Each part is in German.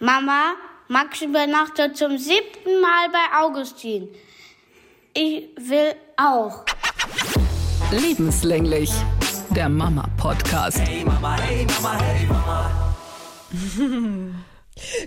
Mama, Max übernachtet zum siebten Mal bei Augustin. Ich will auch. Lebenslänglich. Der Mama-Podcast. Hey Mama, hey Mama, hey Mama.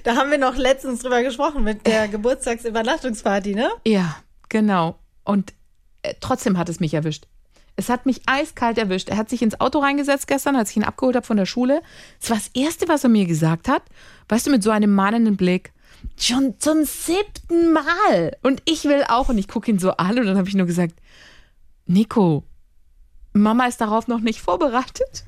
da haben wir noch letztens drüber gesprochen mit der Geburtstagsübernachtungsparty, ne? Ja, genau. Und äh, trotzdem hat es mich erwischt. Es hat mich eiskalt erwischt. Er hat sich ins Auto reingesetzt gestern, als ich ihn abgeholt habe von der Schule. Das war das Erste, was er mir gesagt hat. Weißt du, mit so einem mahnenden Blick. Schon zum siebten Mal. Und ich will auch. Und ich gucke ihn so an und dann habe ich nur gesagt, Nico, Mama ist darauf noch nicht vorbereitet.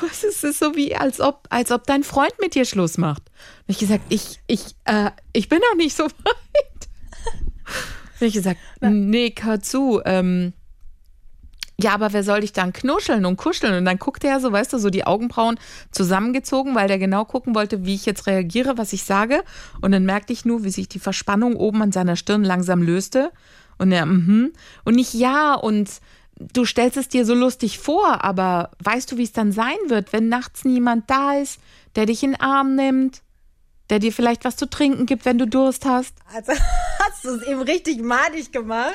Was ist es so wie, als ob, als ob dein Freund mit dir Schluss macht? Und ich gesagt, ich, ich, äh, ich bin noch nicht so weit. Und ich gesagt, nee, hör zu, ähm, ja, aber wer soll dich dann knuscheln und kuscheln? Und dann guckte er so, weißt du, so die Augenbrauen zusammengezogen, weil der genau gucken wollte, wie ich jetzt reagiere, was ich sage. Und dann merkte ich nur, wie sich die Verspannung oben an seiner Stirn langsam löste. Und er, mhm. Und nicht ja, und du stellst es dir so lustig vor, aber weißt du, wie es dann sein wird, wenn nachts niemand da ist, der dich in den Arm nimmt, der dir vielleicht was zu trinken gibt, wenn du Durst hast. Also hast du es eben richtig madig gemacht.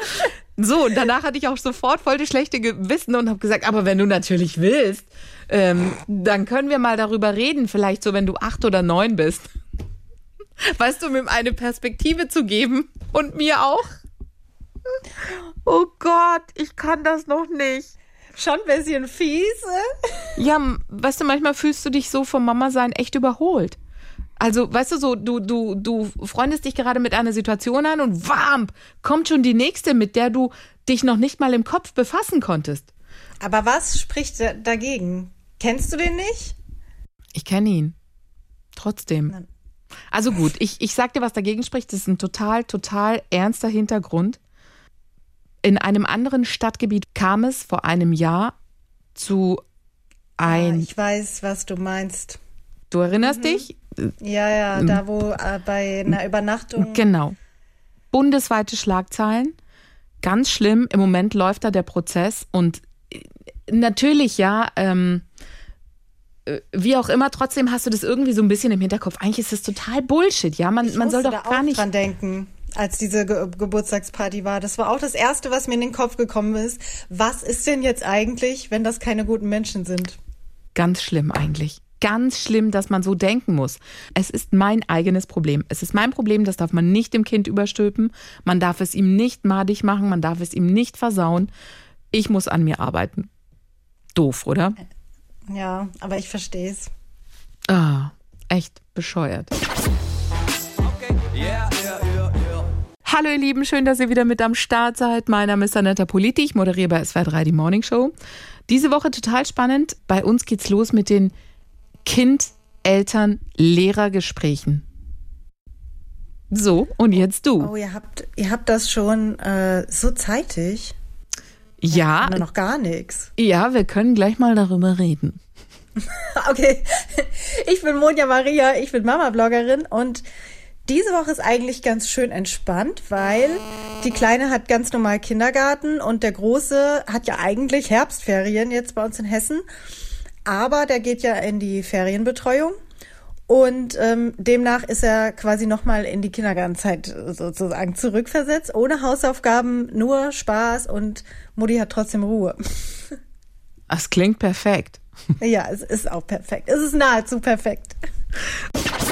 So, und danach hatte ich auch sofort voll die schlechte Gewissen und habe gesagt, aber wenn du natürlich willst, ähm, dann können wir mal darüber reden, vielleicht so, wenn du acht oder neun bist. Weißt du, um ihm eine Perspektive zu geben und mir auch. Oh Gott, ich kann das noch nicht. Schon ein bisschen fies. Ja, weißt du, manchmal fühlst du dich so vom Mama sein echt überholt. Also, weißt du, so, du, du, du freundest dich gerade mit einer Situation an und wam, kommt schon die nächste, mit der du dich noch nicht mal im Kopf befassen konntest. Aber was spricht dagegen? Kennst du den nicht? Ich kenne ihn. Trotzdem. Also gut, ich, ich sag dir, was dagegen spricht. Das ist ein total, total ernster Hintergrund. In einem anderen Stadtgebiet kam es vor einem Jahr zu ein. Ja, ich weiß, was du meinst. Du erinnerst mhm. dich? Ja, ja, ähm, da wo äh, bei einer Übernachtung. Genau. Bundesweite Schlagzeilen. Ganz schlimm. Im Moment läuft da der Prozess und äh, natürlich, ja, ähm, äh, wie auch immer, trotzdem hast du das irgendwie so ein bisschen im Hinterkopf. Eigentlich ist das total Bullshit, ja. Man, man soll doch da gar nicht dran denken, als diese Ge Geburtstagsparty war. Das war auch das erste, was mir in den Kopf gekommen ist. Was ist denn jetzt eigentlich, wenn das keine guten Menschen sind? Ganz schlimm eigentlich ganz schlimm, dass man so denken muss. Es ist mein eigenes Problem. Es ist mein Problem, das darf man nicht dem Kind überstülpen. Man darf es ihm nicht madig machen, man darf es ihm nicht versauen. Ich muss an mir arbeiten. Doof, oder? Ja, aber ich verstehe es. Ah, echt bescheuert. Okay. Yeah, yeah, yeah, Hallo ihr Lieben, schön, dass ihr wieder mit am Start seid. Mein Name ist Anetta Politi, ich moderiere bei SWR3 die Morning Show. Diese Woche total spannend. Bei uns geht's los mit den Kind-Eltern-Lehrer-Gesprächen. So, und jetzt du. Oh, ihr habt, ihr habt das schon äh, so zeitig. Ja. ja noch gar nichts. Ja, wir können gleich mal darüber reden. okay. Ich bin Monja Maria, ich bin Mama-Bloggerin und diese Woche ist eigentlich ganz schön entspannt, weil die Kleine hat ganz normal Kindergarten und der Große hat ja eigentlich Herbstferien jetzt bei uns in Hessen. Aber der geht ja in die Ferienbetreuung. Und ähm, demnach ist er quasi nochmal in die Kindergartenzeit sozusagen zurückversetzt, ohne Hausaufgaben, nur Spaß und Mutti hat trotzdem Ruhe. Das klingt perfekt. Ja, es ist auch perfekt. Es ist nahezu perfekt.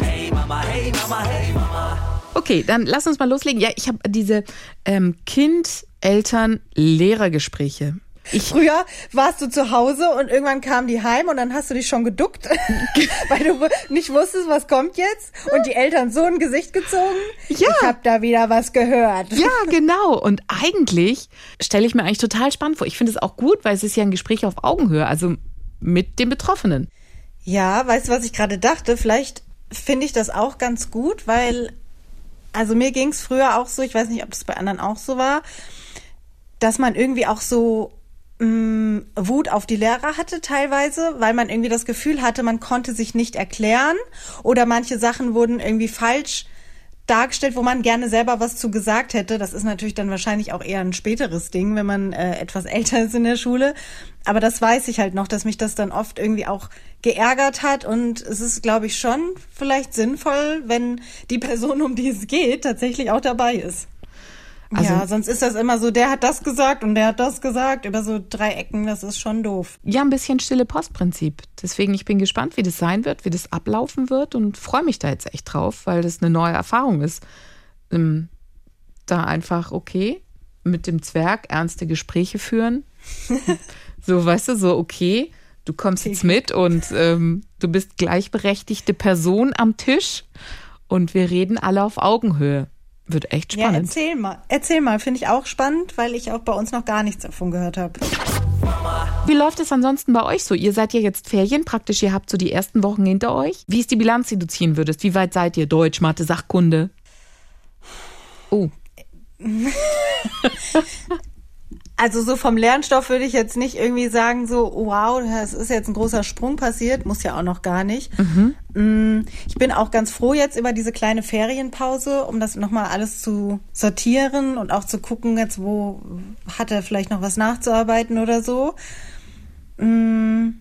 Hey Mama, hey Mama, hey Mama. Okay, dann lass uns mal loslegen. Ja, ich habe diese ähm, Kind-Eltern-Lehrer-Gespräche ich Früher warst du zu Hause und irgendwann kam die heim und dann hast du dich schon geduckt, weil du nicht wusstest, was kommt jetzt und die Eltern so ein Gesicht gezogen. Ja. Ich habe da wieder was gehört. Ja, genau. Und eigentlich stelle ich mir eigentlich total spannend vor. Ich finde es auch gut, weil es ist ja ein Gespräch auf Augenhöhe, also mit den Betroffenen. Ja, weißt du, was ich gerade dachte? Vielleicht finde ich das auch ganz gut, weil, also mir ging es früher auch so, ich weiß nicht, ob das bei anderen auch so war, dass man irgendwie auch so mh, mm, Wut auf die Lehrer hatte teilweise, weil man irgendwie das Gefühl hatte, man konnte sich nicht erklären oder manche Sachen wurden irgendwie falsch dargestellt, wo man gerne selber was zu gesagt hätte. Das ist natürlich dann wahrscheinlich auch eher ein späteres Ding, wenn man äh, etwas älter ist in der Schule. Aber das weiß ich halt noch, dass mich das dann oft irgendwie auch geärgert hat. Und es ist, glaube ich, schon vielleicht sinnvoll, wenn die Person, um die es geht, tatsächlich auch dabei ist. Also, ja, sonst ist das immer so, der hat das gesagt und der hat das gesagt, über so drei Ecken, das ist schon doof. Ja, ein bisschen stille Postprinzip. Deswegen, ich bin gespannt, wie das sein wird, wie das ablaufen wird und freue mich da jetzt echt drauf, weil das eine neue Erfahrung ist. Ähm, da einfach, okay, mit dem Zwerg ernste Gespräche führen. so, weißt du, so, okay, du kommst jetzt mit und ähm, du bist gleichberechtigte Person am Tisch und wir reden alle auf Augenhöhe. Wird echt spannend. Ja, erzähl mal. Erzähl mal, finde ich auch spannend, weil ich auch bei uns noch gar nichts davon gehört habe. Wie läuft es ansonsten bei euch so? Ihr seid ja jetzt Ferien, praktisch, ihr habt so die ersten Wochen hinter euch. Wie ist die Bilanz, die du ziehen würdest? Wie weit seid ihr? Deutsch, Mathe, Sachkunde? Oh. Also so vom Lernstoff würde ich jetzt nicht irgendwie sagen, so, wow, das ist jetzt ein großer Sprung passiert, muss ja auch noch gar nicht. Mhm. Mm, ich bin auch ganz froh jetzt über diese kleine Ferienpause, um das nochmal alles zu sortieren und auch zu gucken, jetzt wo hat er vielleicht noch was nachzuarbeiten oder so. Mm,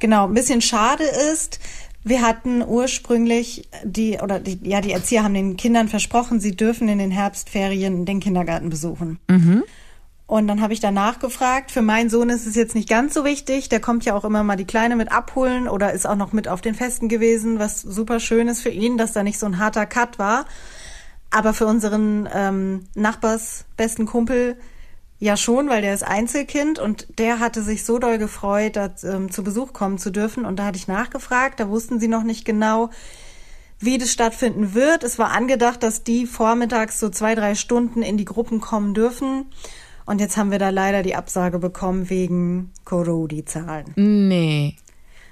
genau, ein bisschen schade ist, wir hatten ursprünglich die, oder die, ja, die Erzieher haben den Kindern versprochen, sie dürfen in den Herbstferien den Kindergarten besuchen. Mhm. Und dann habe ich danach gefragt. Für meinen Sohn ist es jetzt nicht ganz so wichtig. Der kommt ja auch immer mal die Kleine mit abholen oder ist auch noch mit auf den Festen gewesen, was super schön ist für ihn, dass da nicht so ein harter Cut war. Aber für unseren ähm, Nachbars besten Kumpel ja schon, weil der ist Einzelkind und der hatte sich so doll gefreut, da, ähm, zu Besuch kommen zu dürfen. Und da hatte ich nachgefragt, da wussten sie noch nicht genau, wie das stattfinden wird. Es war angedacht, dass die vormittags so zwei, drei Stunden in die Gruppen kommen dürfen. Und jetzt haben wir da leider die Absage bekommen wegen Corona-Zahlen. Nee.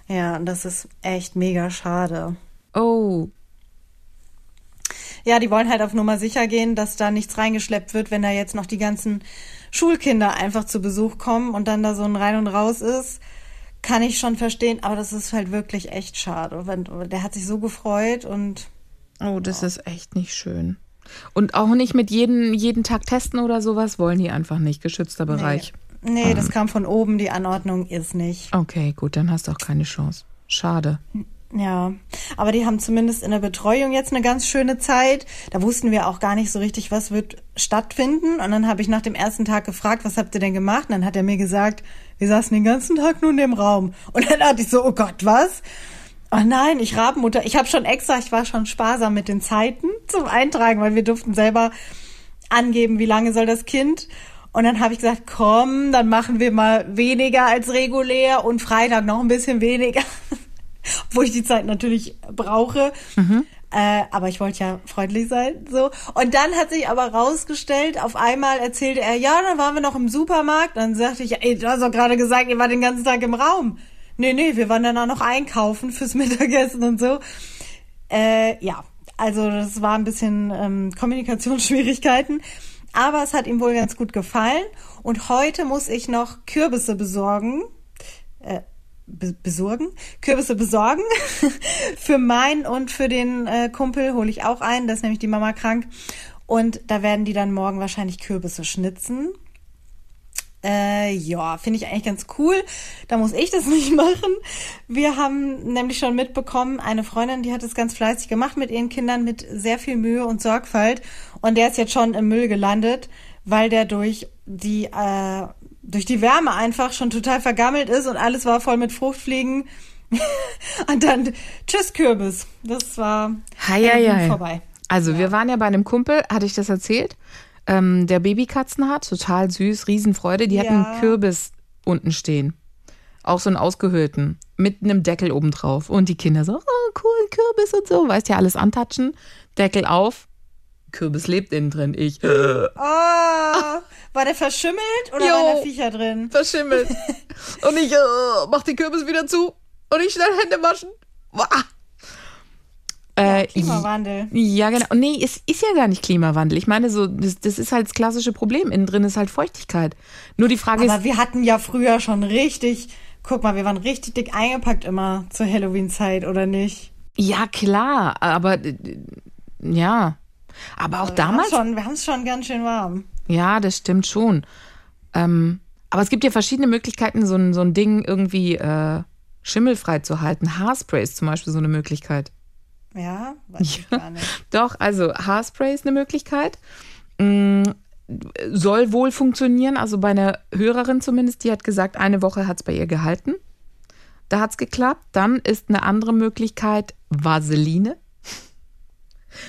Ja, und das ist echt mega schade. Oh. Ja, die wollen halt auf Nummer sicher gehen, dass da nichts reingeschleppt wird, wenn da jetzt noch die ganzen Schulkinder einfach zu Besuch kommen und dann da so ein Rein und Raus ist. Kann ich schon verstehen, aber das ist halt wirklich echt schade. Der hat sich so gefreut und. Oh, das oh. ist echt nicht schön. Und auch nicht mit jedem, jeden Tag testen oder sowas wollen die einfach nicht. Geschützter Bereich. Nee, nee ähm. das kam von oben. Die Anordnung ist nicht. Okay, gut, dann hast du auch keine Chance. Schade. Ja, aber die haben zumindest in der Betreuung jetzt eine ganz schöne Zeit. Da wussten wir auch gar nicht so richtig, was wird stattfinden. Und dann habe ich nach dem ersten Tag gefragt, was habt ihr denn gemacht? Und dann hat er mir gesagt, wir saßen den ganzen Tag nur in dem Raum. Und dann dachte ich so, oh Gott, was? Oh nein, ich Rabenmutter. Ich habe schon extra, ich war schon sparsam mit den Zeiten zum Eintragen, weil wir durften selber angeben, wie lange soll das Kind. Und dann habe ich gesagt, komm, dann machen wir mal weniger als regulär und Freitag noch ein bisschen weniger, wo ich die Zeit natürlich brauche. Mhm. Äh, aber ich wollte ja freundlich sein, so. Und dann hat sich aber rausgestellt, auf einmal erzählte er, ja, dann waren wir noch im Supermarkt. Dann sagte ich, ey, du hast doch gerade gesagt, ihr wart den ganzen Tag im Raum. Nee, nee, wir waren dann auch noch einkaufen fürs Mittagessen und so. Äh, ja, also das war ein bisschen ähm, Kommunikationsschwierigkeiten. Aber es hat ihm wohl ganz gut gefallen. Und heute muss ich noch Kürbisse besorgen. Äh, be besorgen? Kürbisse besorgen. für meinen und für den äh, Kumpel hole ich auch ein. Da ist nämlich die Mama krank. Und da werden die dann morgen wahrscheinlich Kürbisse schnitzen. Äh, ja, finde ich eigentlich ganz cool. Da muss ich das nicht machen. Wir haben nämlich schon mitbekommen, eine Freundin, die hat es ganz fleißig gemacht mit ihren Kindern mit sehr viel Mühe und Sorgfalt. Und der ist jetzt schon im Müll gelandet, weil der durch die, äh, durch die Wärme einfach schon total vergammelt ist und alles war voll mit Fruchtfliegen. und dann Tschüss Kürbis. Das war hi, hi, hi. vorbei. Also ja. wir waren ja bei einem Kumpel, hatte ich das erzählt? Ähm, der Babykatzen hat. Total süß, Riesenfreude. Die ja. hatten einen Kürbis unten stehen. Auch so einen ausgehöhlten. Mit einem Deckel obendrauf. Und die Kinder so, oh, cool, Kürbis und so. Weißt ja, alles antatschen. Deckel auf. Kürbis lebt innen drin. Ich. Oh, war der verschimmelt oder jo, waren da Viecher drin? Verschimmelt. und ich äh, mach den Kürbis wieder zu. Und ich schnell Hände waschen. Wah. Äh, Klimawandel. Ja, genau. Nee, es ist ja gar nicht Klimawandel. Ich meine, so, das, das ist halt das klassische Problem. Innen drin ist halt Feuchtigkeit. Nur die Frage Aber ist. Aber wir hatten ja früher schon richtig, guck mal, wir waren richtig dick eingepackt immer zur Halloween-Zeit, oder nicht? Ja, klar. Aber ja. Aber auch Wir damals. schon, wir haben es schon ganz schön warm. Ja, das stimmt schon. Ähm, aber es gibt ja verschiedene Möglichkeiten, so ein, so ein Ding irgendwie äh, schimmelfrei zu halten. Haarspray ist zum Beispiel so eine Möglichkeit. Ja, weiß ich gar nicht. Doch, also Haarspray ist eine Möglichkeit. Mm, soll wohl funktionieren. Also bei einer Hörerin zumindest, die hat gesagt, eine Woche hat es bei ihr gehalten. Da hat es geklappt. Dann ist eine andere Möglichkeit Vaseline.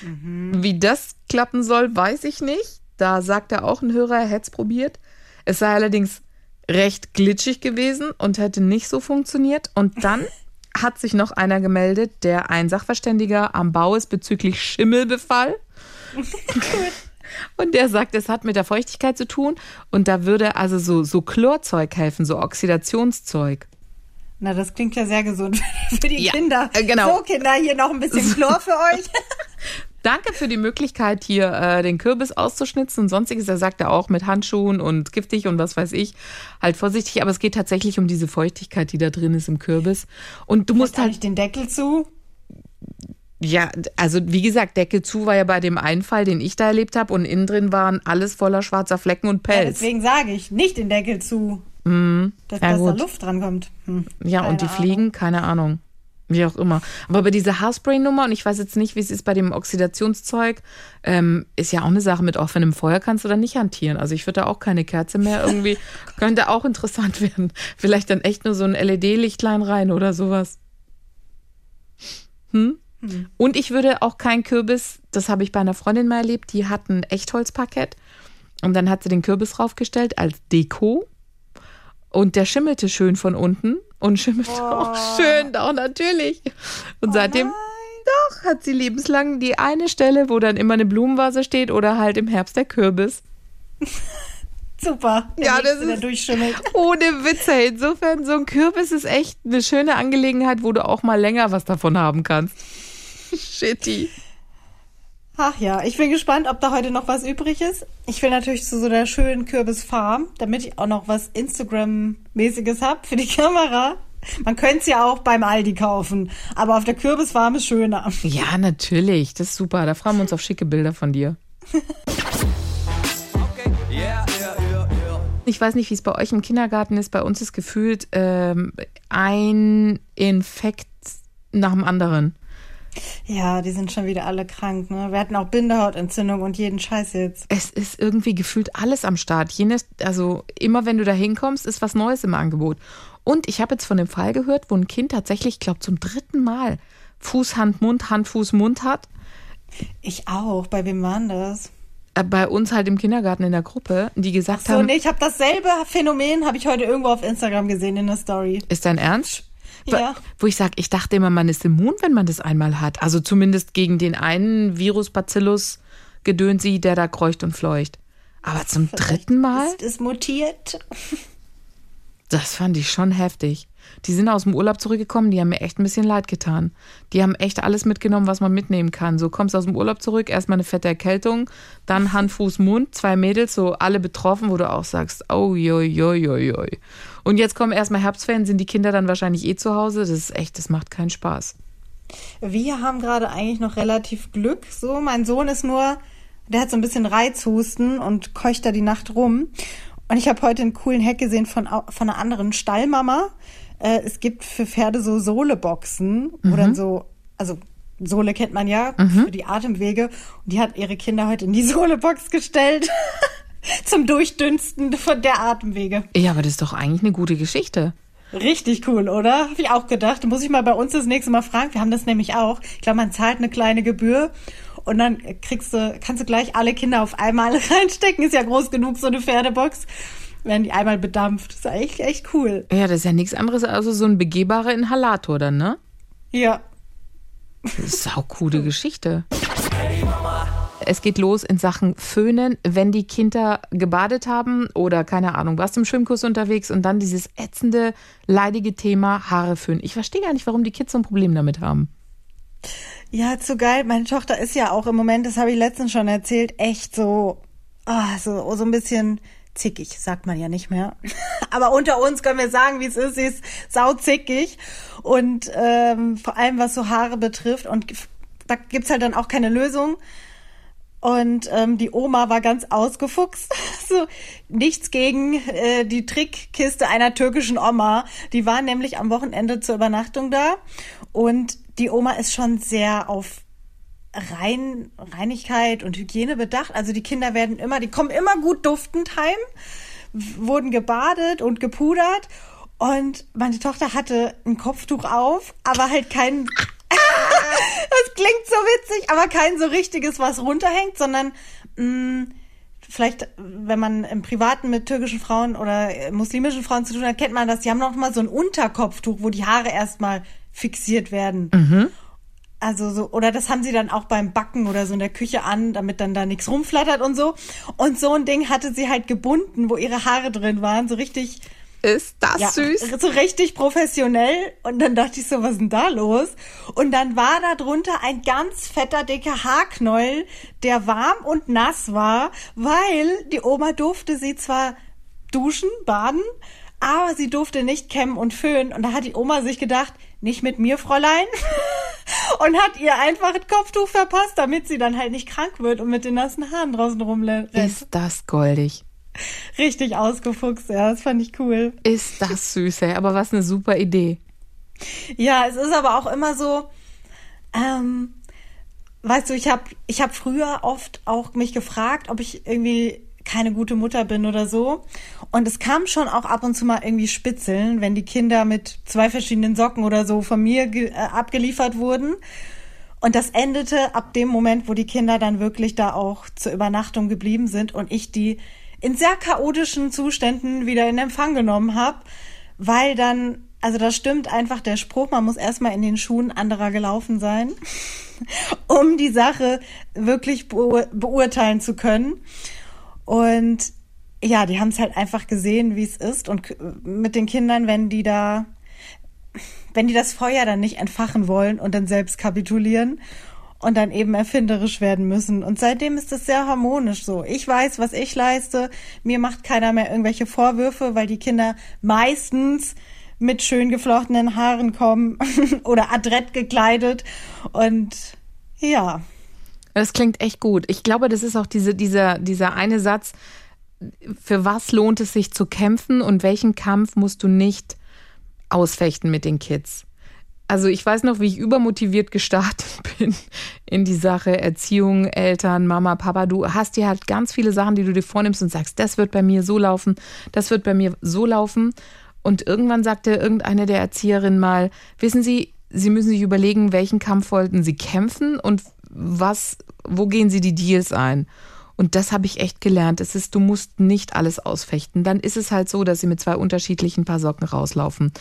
Wie das klappen soll, weiß ich nicht. Da sagt er auch ein Hörer, er hätte es probiert. Es sei allerdings recht glitschig gewesen und hätte nicht so funktioniert. Und dann hat sich noch einer gemeldet, der ein Sachverständiger am Bau ist bezüglich Schimmelbefall. Und der sagt, es hat mit der Feuchtigkeit zu tun und da würde also so, so Chlorzeug helfen, so Oxidationszeug. Na, das klingt ja sehr gesund für die Ja, Kinder. äh, genau. So, Kinder, hier noch ein bisschen Chlor für euch. Danke für die Möglichkeit, hier äh, den Kürbis auszuschnitzen und sonstiges. Er sagt er auch mit Handschuhen und giftig und was weiß ich. Halt vorsichtig, aber es geht tatsächlich um diese Feuchtigkeit, die da drin ist im Kürbis. Und du musst Musst halt nicht den Deckel zu. Ja, also wie gesagt, Deckel zu war ja bei dem Einfall, den ich da erlebt habe, und innen drin waren alles voller schwarzer Flecken und Ja, Pelz. deswegen sage ich, nicht den Deckel zu. Dass, Mhm. Ja, dass da. Luft dran kommt. Hm. Ja, und die Ahnung. Fliegen, keine Ahnung. Wie auch immer. Aber bei dieser Haarspray-Nummer, und ich weiß jetzt nicht, wie es ist bei dem Oxidationszeug, ähm, ist ja auch eine Sache mit offenem Feuer kannst du da nicht hantieren. Also ich würde da auch keine Kerze mehr irgendwie, könnte auch interessant werden. Vielleicht dann echt nur so ein LED-Lichtlein rein oder sowas. Hm? Und ich würde auch kein Kürbis, das habe ich bei einer Freundin mal erlebt, die hat ein Echtholzparkett und dann hat sie den Kürbis draufgestellt als Deko und der schimmelte schön von unten und schimmelte auch schön, doch natürlich. Und seitdem, doch, hat sie lebenslang die eine Stelle, wo dann immer eine Blumenvase steht oder halt im Herbst der Kürbis. Super. Der Ja, das ist- durchschimmelt. Ohne Witze. Insofern, so ein Kürbis ist echt eine schöne Angelegenheit, wo du auch mal länger was davon haben kannst. Shitty. Ach ja, ich bin gespannt, ob da heute noch was übrig ist. Ich will natürlich zu so einer schönen Kürbisfarm, damit ich auch noch was Instagram-mäßiges hab für die Kamera. Man könnte es ja auch beim Aldi kaufen, aber auf der Kürbisfarm ist schöner. Ja, natürlich. Das ist super. Da freuen wir uns auf schicke Bilder von dir. Ich weiß nicht, wie es bei euch im Kindergarten ist. Bei uns ist gefühlt ähm, ein Infekt nach dem anderen. Ja, die sind schon wieder alle krank, ne? Wir hatten auch Bindehautentzündung und jeden Scheiß jetzt. Es ist irgendwie gefühlt alles am Start. Jenes, also immer wenn du da hinkommst, ist was Neues im Angebot. Und ich habe jetzt von dem Fall gehört, wo ein Kind tatsächlich, ich glaube, zum dritten Mal Fuß, Hand, Mund, Hand, Fuß, Mund hat. Ich auch. Bei wem waren das? Äh, Bei uns halt im Kindergarten in der Gruppe, die gesagt So, haben, nee, ich habe dasselbe Phänomen, habe ich heute irgendwo auf Instagram gesehen in der Story. ist dein Ernst? Ja. Wo ich sage, ich dachte immer, man ist immun, wenn man das einmal hat. Also zumindest gegen den einen Virus Bacillus Gedönsi, der da kreucht und fleucht. Aber zum dritten Mal? Ist es mutiert? Das fand ich schon heftig. Die sind aus dem Urlaub zurückgekommen, die haben mir echt ein bisschen leid getan. Die haben echt alles mitgenommen, was man mitnehmen kann. So kommst aus dem Urlaub zurück, erstmal eine fette Erkältung, dann Hand, Fuß, Mund, zwei Mädels, so alle betroffen, wo du auch sagst, oh, joi, joi, joi, joi. Und jetzt kommen erstmal Herbstferien, sind die Kinder dann wahrscheinlich eh zu Hause. Das ist echt, das macht keinen Spaß. Wir haben gerade eigentlich noch relativ Glück. So, mein Sohn ist nur, der hat so ein bisschen Reizhusten und keucht da die Nacht rum. Und ich habe heute einen coolen Hack gesehen von, von einer anderen Stallmama. Äh, es gibt für Pferde so Sohleboxen, wo dann so, also Sohle kennt man ja für die Atemwege. Und die hat ihre Kinder heute in die Sohlebox gestellt. Zum Durchdünsten von der Atemwege. Ja, aber das ist doch eigentlich eine gute Geschichte. Richtig cool, oder? Habe ich auch gedacht. Muss ich mal bei uns das nächste Mal fragen. Wir haben das nämlich auch. Ich glaube, man zahlt eine kleine Gebühr und dann kriegst du, kannst du gleich alle Kinder auf einmal reinstecken. Ist ja groß genug, so eine Pferdebox. Werden die einmal bedampft. Ist eigentlich echt cool. Ja, das ist ja nichts anderes als so ein begehbarer Inhalator dann, ne? Ja. Coole Geschichte. Es geht los in Sachen Föhnen, wenn die Kinder gebadet haben oder keine Ahnung, warst im Schwimmkurs unterwegs und dann dieses ätzende, leidige Thema Haare föhnen. Ich verstehe gar nicht, warum die Kids so ein Problem damit haben. Ja, zu geil. Meine Tochter ist ja auch im Moment, das habe ich letztens schon erzählt, echt so, ah, so, so ein bisschen zickig, sagt man ja nicht mehr. Aber unter uns können wir sagen, wie es ist. Sie ist sauzickig. Und ähm, vor allem, was so Haare betrifft. Und da gibt's halt dann auch keine Lösung. Und ähm, die Oma war ganz ausgefuchst. so nichts gegen äh, die Trickkiste einer türkischen Oma. Die war nämlich am Wochenende zur Übernachtung da. Und die Oma ist schon sehr auf Rein, Reinigkeit und Hygiene bedacht. Also die Kinder werden immer, die kommen immer gut duftend heim, wurden gebadet und gepudert. Und meine Tochter hatte ein Kopftuch auf, aber halt kein, das klingt so witzig, aber kein so richtiges, was runterhängt, sondern mh, mm, vielleicht, wenn man im Privaten mit türkischen Frauen oder muslimischen Frauen zu tun hat, kennt man das. Die haben noch mal so ein Unterkopftuch, wo die Haare erstmal fixiert werden. Mhm. Also so, oder das haben sie dann auch beim Backen oder so in der Küche an, damit dann da nichts rumflattert und so. Und so ein Ding hatte sie halt gebunden, wo ihre Haare drin waren, so richtig. Ist das ja, süß? So richtig professionell. Und dann dachte ich so, was ist denn da los? Und dann war da drunter ein ganz fetter, dicker Haarknäuel, der warm und nass war, weil die Oma durfte sie zwar duschen, baden, aber sie durfte nicht kämmen und föhnen. Und da hat die Oma sich gedacht, nicht mit mir, Fräulein. und hat ihr einfach ein Kopftuch verpasst, damit sie dann halt nicht krank wird und mit den nassen Haaren draußen rumrennt. Ist das goldig. Richtig ausgefuchst, ja, das fand ich cool. Ist das süß, ey, aber was eine super Idee. Ja, es ist aber auch immer so, ähm, weißt du, ich habe ich hab früher oft auch mich gefragt, ob ich irgendwie keine gute Mutter bin oder so. Und es kam schon auch ab und zu mal irgendwie Spitzeln, wenn die Kinder mit zwei verschiedenen Socken oder so von mir äh, abgeliefert wurden. Und das endete ab dem Moment, wo die Kinder dann wirklich da auch zur Übernachtung geblieben sind und ich die in sehr chaotischen Zuständen wieder in Empfang genommen habe, weil dann, also da stimmt einfach der Spruch, man muss erstmal in den Schuhen anderer gelaufen sein, um die Sache wirklich beurteilen zu können. Und ja, die haben es halt einfach gesehen, wie es ist. Und mit den Kindern, wenn die da, wenn die das Feuer dann nicht entfachen wollen und dann selbst kapitulieren und dann eben erfinderisch werden müssen. Und seitdem ist es sehr harmonisch so. Ich weiß, was ich leiste. Mir macht keiner mehr irgendwelche Vorwürfe, weil die Kinder meistens mit schön geflochtenen Haaren kommen oder adrett gekleidet. Und ja. Das klingt echt gut. Ich glaube, das ist auch diese, dieser, dieser eine Satz, für was lohnt es sich zu kämpfen und welchen Kampf musst du nicht ausfechten mit den Kids. Also ich weiß noch, wie ich übermotiviert gestartet bin in die Sache Erziehung, Eltern, Mama, Papa. Du hast dir halt ganz viele Sachen, die du dir vornimmst und sagst, das wird bei mir so laufen, das wird bei mir so laufen. Und irgendwann sagte irgendeine der Erzieherinnen mal, wissen Sie, Sie müssen sich überlegen, welchen Kampf wollten Sie kämpfen und was, wo gehen Sie die Deals ein? Und das habe ich echt gelernt. Es ist, du musst nicht alles ausfechten. Dann ist es halt so, dass sie mit zwei unterschiedlichen Paar Socken rauslaufen.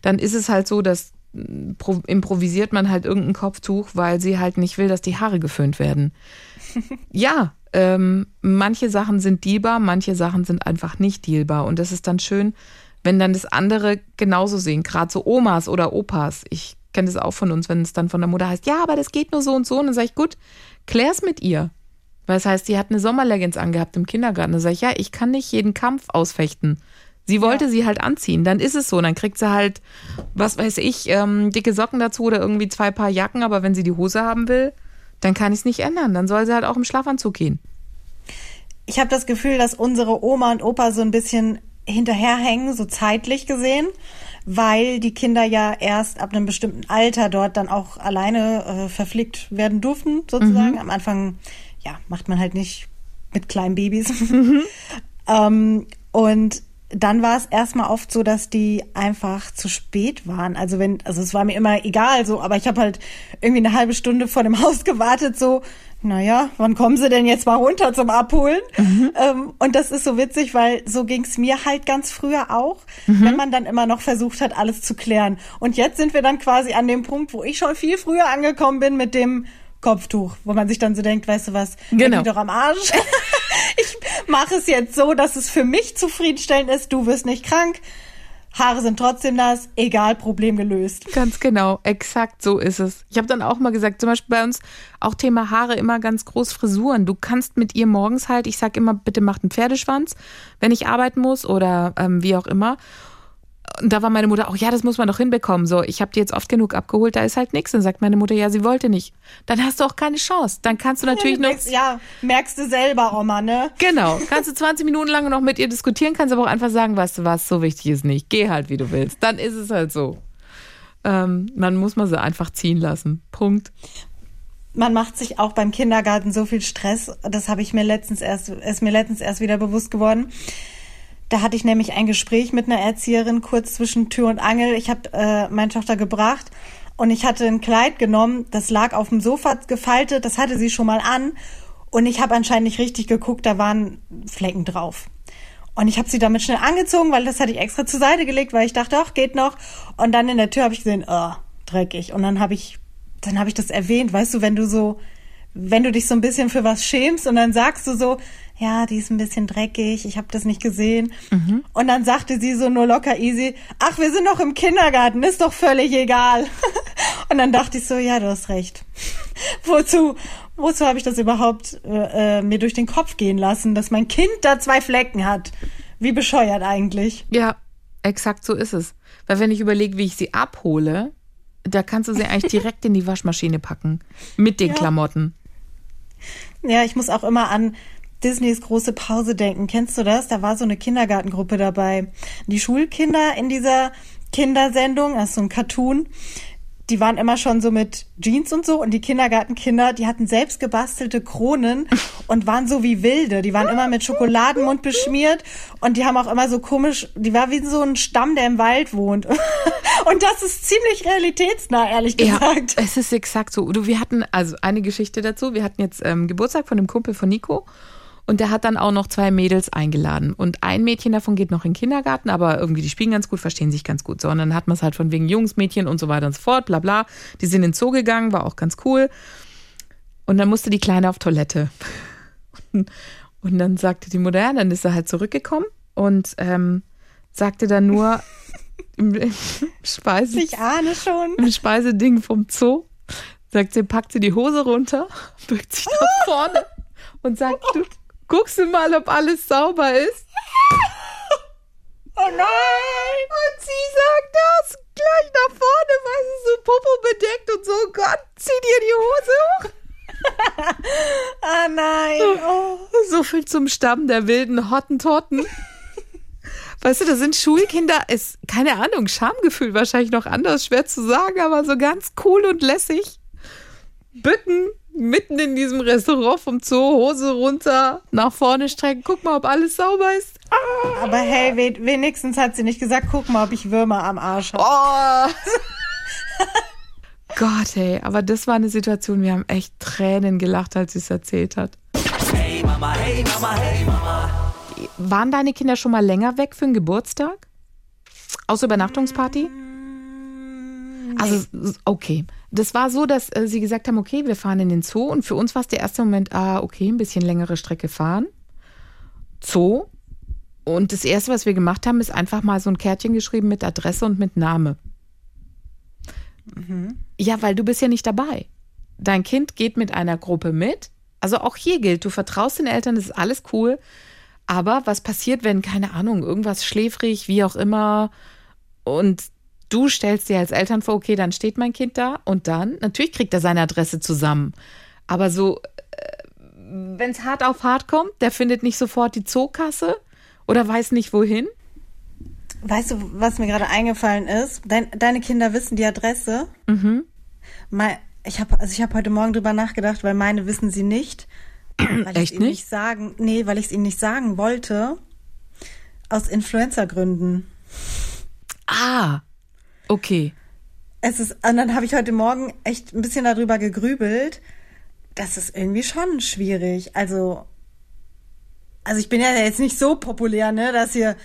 Dann ist es halt so, dass mm, improvisiert man halt irgendein Kopftuch, weil sie halt nicht will, dass die Haare geföhnt werden. ja, ähm, manche Sachen sind dealbar, manche Sachen sind einfach nicht dealbar. Und das ist dann schön, wenn dann das andere genauso sehen. Gerade so Omas oder Opas. Ich kenne das auch von uns, wenn es dann von der Mutter heißt, ja, aber das geht nur so und so. Und dann sage ich, gut, klär's mit ihr. Weil das heißt, sie hat eine Sommerleggings angehabt im Kindergarten. Da sage ich, ja, ich kann nicht jeden Kampf ausfechten. Sie wollte ja. sie halt anziehen, dann ist es so. Dann kriegt sie halt, was weiß ich, ähm, dicke Socken dazu oder irgendwie zwei Paar Jacken. Aber wenn sie die Hose haben will, dann kann ich es nicht ändern. Dann soll sie halt auch im Schlafanzug gehen. Ich habe das Gefühl, dass unsere Oma und Opa so ein bisschen hinterherhängen, so zeitlich gesehen, weil die Kinder ja erst ab einem bestimmten Alter dort dann auch alleine äh, verpflegt werden durften, sozusagen. Mhm. Am Anfang ja, macht man halt nicht mit kleinen Babys. Mhm. ähm, und dann war es erstmal oft so, dass die einfach zu spät waren. Also wenn, also es war mir immer egal so, aber ich habe halt irgendwie eine halbe Stunde vor dem Haus gewartet, so, naja, wann kommen sie denn jetzt mal runter zum Abholen? Mhm. Ähm, und das ist so witzig, weil so ging's mir halt ganz früher auch, mhm. wenn man dann immer noch versucht hat, alles zu klären. Und jetzt sind wir dann quasi an dem Punkt, wo ich schon viel früher angekommen bin mit dem, Kopftuch, wo man sich dann so denkt, weißt du was, genau. doch am Arsch. ich mache es jetzt so, dass es für mich zufriedenstellend ist, du wirst nicht krank. Haare sind trotzdem nass, egal, Problem gelöst. Ganz genau, exakt so ist es. Ich habe dann auch mal gesagt, zum Beispiel bei uns auch Thema Haare immer ganz groß Frisuren. Du kannst mit ihr morgens halt, ich sag immer, bitte macht einen Pferdeschwanz, wenn ich arbeiten muss oder ähm, wie auch immer Und da war meine Mutter auch, ja, das muss man doch hinbekommen. So, ich habe die jetzt oft genug abgeholt, da ist halt nichts. Dann sagt meine Mutter, ja, sie wollte nicht. Dann hast du auch keine Chance. Dann kannst du natürlich ja, noch. merkst, ja, merkst du selber, Oma, ne? Genau, kannst du 20 Minuten lang noch mit ihr diskutieren, kannst aber auch einfach sagen, weißt du was, so wichtig ist nicht. Geh halt, wie du willst. Dann ist es halt so. Ähm, man muss man sie einfach ziehen lassen. Punkt. Man macht sich auch beim Kindergarten so viel Stress. Das habe ich mir letztens erst, ist mir letztens erst wieder bewusst geworden. Da hatte ich nämlich ein Gespräch mit einer Erzieherin kurz zwischen Tür und Angel. Ich habe äh, meine Tochter gebracht und ich hatte ein Kleid genommen, das lag auf dem Sofa gefaltet, das hatte sie schon mal an und ich habe anscheinend nicht richtig geguckt, da waren Flecken drauf. Und ich habe sie damit schnell angezogen, weil das hatte ich extra zur Seite gelegt, weil ich dachte, ach, geht noch. Und dann in der Tür habe ich gesehen, oh, dreckig. Und dann habe ich dann habe ich das erwähnt, weißt du, wenn du so, wenn du dich so ein bisschen für was schämst und dann sagst du so, ja, die ist ein bisschen dreckig, ich habe das nicht gesehen. Mhm. Und dann sagte sie so nur locker easy, ach, wir sind noch im Kindergarten, ist doch völlig egal. und dann dachte ich so, ja, du hast recht. wozu, wozu habe ich das überhaupt äh, äh, mir durch den Kopf gehen lassen, dass mein Kind da zwei Flecken hat? Wie bescheuert eigentlich. Ja, exakt so ist es. Weil wenn ich überlege, wie ich sie abhole, da kannst du sie eigentlich direkt in die Waschmaschine packen. Mit den ja. Klamotten. Ja, ich muss auch immer an Disneys große Pause denken. Kennst du das? Da war so eine Kindergartengruppe dabei. Die Schulkinder in dieser Kindersendung, das ist so ein Cartoon, die waren immer schon so mit Jeans und so und die Kindergartenkinder, die hatten selbst gebastelte Kronen und waren so wie wilde. Die waren immer mit Schokoladenmund beschmiert und die haben auch immer so komisch, die war wie so ein Stamm, der im Wald wohnt. Und das ist ziemlich realitätsnah, ehrlich gesagt. Ja, es ist exakt so. Du, wir hatten also eine Geschichte dazu. Wir hatten jetzt ähm, Geburtstag von dem Kumpel von Nico und der hat dann auch noch zwei Mädels eingeladen. Und ein Mädchen davon geht noch in den Kindergarten, aber irgendwie die spielen ganz gut, verstehen sich ganz gut. So, und dann hat man es halt von wegen Jungs, Mädchen und so weiter und so fort, bla bla. Die sind in den Zoo gegangen, war auch ganz cool. Und dann musste die Kleine auf Toilette. Und, dann sagte die Mutter, ja, dann ist er halt zurückgekommen und ähm, sagte dann nur im, im Speise, ich ahne schon. im Speiseding vom Zoo, sagt sie, packt sie die Hose runter, bückt sich nach vorne und sagt, du, Guckst du mal, ob alles sauber ist? Oh nein! Und sie sagt das gleich nach vorne, weil sie so Popo bedeckt und so, Gott, zieh dir die Hose hoch. ah nein. Oh. So viel zum Stamm der wilden Hottentotten. Weißt du, da sind Schulkinder, ist, keine Ahnung, Schamgefühl wahrscheinlich noch anders, schwer zu sagen, aber so ganz cool und lässig. Bücken, mitten in diesem Restaurant vom Zoo, Hose runter, nach vorne strecken, guck mal, ob alles sauber ist. Ah. Aber hey, wenigstens hat sie nicht gesagt, guck mal, ob ich Würmer am Arsch habe. Oh. Gott, hey, aber das war eine Situation, wir haben echt Tränen gelacht, als sie es erzählt hat. Hey Mama, hey Mama, hey Mama. Waren deine Kinder schon mal länger weg für einen Geburtstag? Außer Übernachtungsparty? Nee. Also, okay. Das war so, dass äh, sie gesagt haben, okay, wir fahren in den Zoo und für uns war es der erste Moment, ah, okay, ein bisschen längere Strecke fahren. Zoo. Und das erste, was wir gemacht haben, ist einfach mal so ein Kärtchen geschrieben mit Adresse und mit Name. Mhm. Ja, weil du bist ja nicht dabei. Dein Kind geht mit einer Gruppe mit. Also auch hier gilt, du vertraust den Eltern, das ist alles cool. Aber was passiert, wenn, keine Ahnung, irgendwas schläfrig, wie auch immer, und Du stellst dir als Eltern vor, okay, dann steht mein Kind da und dann, natürlich kriegt er seine Adresse zusammen. Aber so, äh, wenn es hart auf hart kommt, der findet nicht sofort die Zookasse oder weiß nicht wohin. Weißt du, was mir gerade eingefallen ist? Dein, deine Kinder wissen die Adresse. Mhm. Mein, ich habe also ich heute Morgen drüber nachgedacht, weil meine wissen sie nicht. Weil Echt nicht? nicht sagen, nee, weil ich es ihnen nicht sagen wollte. Aus Influencer-Gründen. Ah, Okay. Es ist, und dann habe ich heute Morgen echt ein bisschen darüber gegrübelt. Das ist irgendwie schon schwierig. Also, also ich bin ja jetzt nicht so populär, ne, dass hier,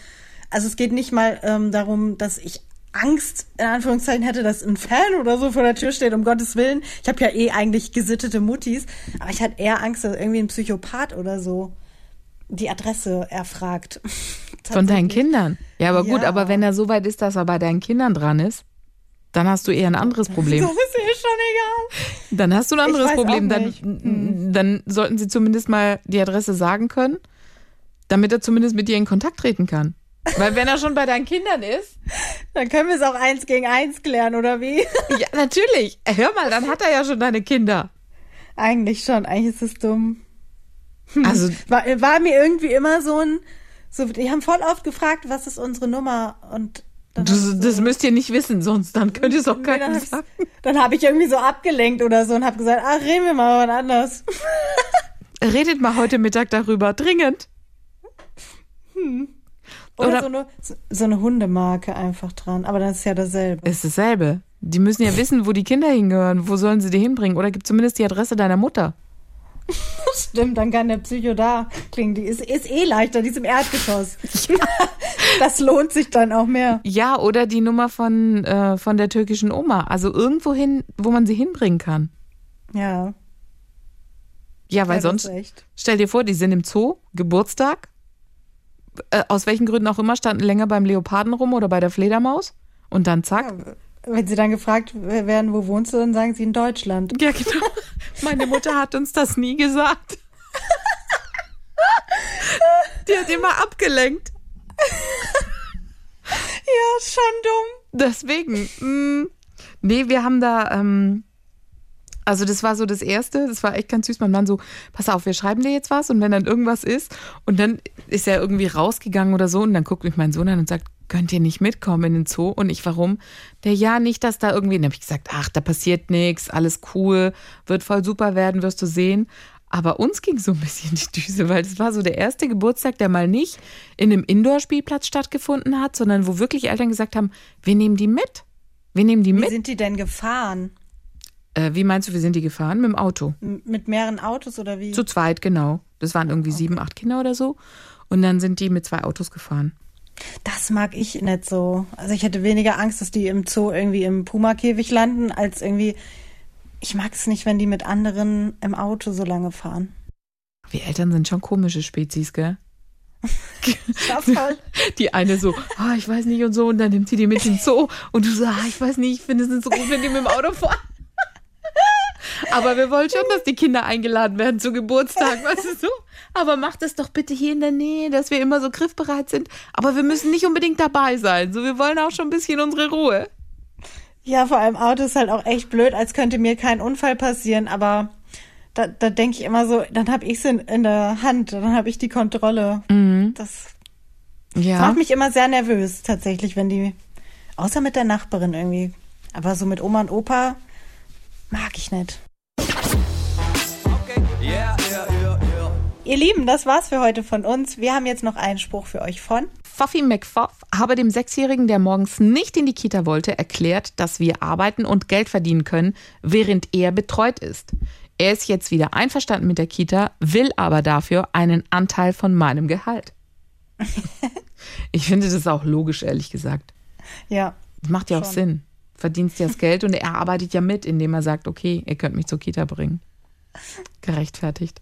also es geht nicht mal ähm, darum, dass ich Angst in Anführungszeichen hätte, dass ein Fan oder so vor der Tür steht, um Gottes Willen. Ich habe ja eh eigentlich gesittete Muttis, aber ich hatte eher Angst, dass irgendwie ein Psychopath oder so die Adresse erfragt. Von deinen Kindern. Ja, aber gut, aber wenn er so weit ist, dass er bei deinen Kindern dran ist, dann hast du eher ein anderes Problem. Das ist eh schon egal. Dann hast du ein anderes Problem. Dann, hm. dann sollten sie zumindest mal die Adresse sagen können, damit er zumindest mit dir in Kontakt treten kann. Weil wenn er schon bei deinen Kindern ist, Dann können wir es auch eins gegen eins klären, oder wie? ja, natürlich. Hör mal, dann hat er ja schon deine Kinder. Eigentlich schon, eigentlich ist es dumm. Also, War, war mir irgendwie immer so ein, so, die haben voll oft gefragt, was ist unsere Nummer? Und dann, das, so, das müsst ihr nicht wissen, sonst dann könnt ihr es auch Nee, keinem dann, ich, sagen. dann habe ich irgendwie so abgelenkt oder so und habe gesagt, ach, reden wir mal was anders. Redet mal heute Mittag darüber, dringend. Oder, Oder- so, eine, so, so eine Hundemarke einfach dran. Aber das ist ja dasselbe. Ist dasselbe. Die müssen ja wissen, wo die Kinder hingehören. Wo sollen sie die hinbringen? Oder gib zumindest die Adresse deiner Mutter. Stimmt, dann kann der Psycho da klingen. Die ist, ist eh leichter, die ist im Erdgeschoss. das lohnt sich dann auch mehr. Ja, oder die Nummer von, äh, von der türkischen Oma. Also irgendwo hin, wo man sie hinbringen kann. Ja. Ja, weil ja, sonst, stell dir vor, die sind im Zoo, Geburtstag. Äh, aus welchen Gründen auch immer, standen länger beim Leoparden rum oder bei der Fledermaus. Und dann zack. Wenn sie dann gefragt werden, wo wohnst du, dann sagen sie in Deutschland. Ja, genau. Meine Mutter hat uns das nie gesagt. Die hat immer abgelenkt. Ja, schon dumm. Deswegen. Mh, nee, wir haben da, ähm, also das war so das Erste, das war echt ganz süß. Mein Mann so, pass auf, wir schreiben dir jetzt was und wenn dann irgendwas ist und dann ist er irgendwie rausgegangen oder so und dann guckt mich mein Sohn an und sagt, könnt ihr nicht mitkommen in den Zoo? Und ich, warum? Der, ja, nicht, dass da irgendwie, dann habe ich gesagt, ach, da passiert nichts, alles cool, wird voll super werden, wirst du sehen. Aber uns ging so ein bisschen die Düse, weil das war so der erste Geburtstag, der mal nicht in einem Indoor-Spielplatz stattgefunden hat, sondern wo wirklich Eltern gesagt haben, wir nehmen die mit. Wir nehmen die Wie mit. sind die denn gefahren? Äh, wie meinst du, wir sind die gefahren? Mit dem Auto. M- Mit mehreren Autos oder wie? Zu zweit, genau. Das waren irgendwie sieben, acht Kinder oder so. Und dann sind die mit zwei Autos gefahren. Das mag ich nicht so. Also ich hätte weniger Angst, dass die im Zoo irgendwie im Puma-Käfig landen, als irgendwie. Ich mag es nicht, wenn die mit anderen im Auto so lange fahren. Wir Eltern sind schon komische Spezies, gell? Die eine so, ah, ich weiß nicht und so, und dann nimmt sie die mit in den Zoo. Und du so, ah, ich weiß nicht, ich finde es nicht so gut, wenn die mit dem Auto fahren. Aber wir wollen schon, dass die Kinder eingeladen werden zu Geburtstag, weißt du so? Aber macht es doch bitte hier in der Nähe, dass wir immer so griffbereit sind. Aber wir müssen nicht unbedingt dabei sein. So, wir wollen auch schon ein bisschen unsere Ruhe. Ja, vor allem Auto ist halt auch echt blöd, als könnte mir kein Unfall passieren, aber da, da denke ich immer so, dann habe ich es in, in der Hand, dann habe ich die Kontrolle. Das Ja. macht mich immer sehr nervös, tatsächlich, wenn die, außer mit der Nachbarin irgendwie, aber so mit Oma und Opa mag ich nicht. Ihr Lieben, das war's für heute von uns. Wir haben jetzt noch einen Spruch für euch von. Pfaffi McPfaff habe dem Sechsjährigen, der morgens nicht in die Kita wollte, erklärt, dass wir arbeiten und Geld verdienen können, während er betreut ist. Er ist jetzt wieder einverstanden mit der Kita, will aber dafür einen Anteil von meinem Gehalt. ich finde das auch logisch, ehrlich gesagt. Ja, Das macht ja auch Schon. Sinn. Verdienst ja das Geld und er arbeitet ja mit, indem er sagt, okay, ihr könnt mich zur Kita bringen. Gerechtfertigt.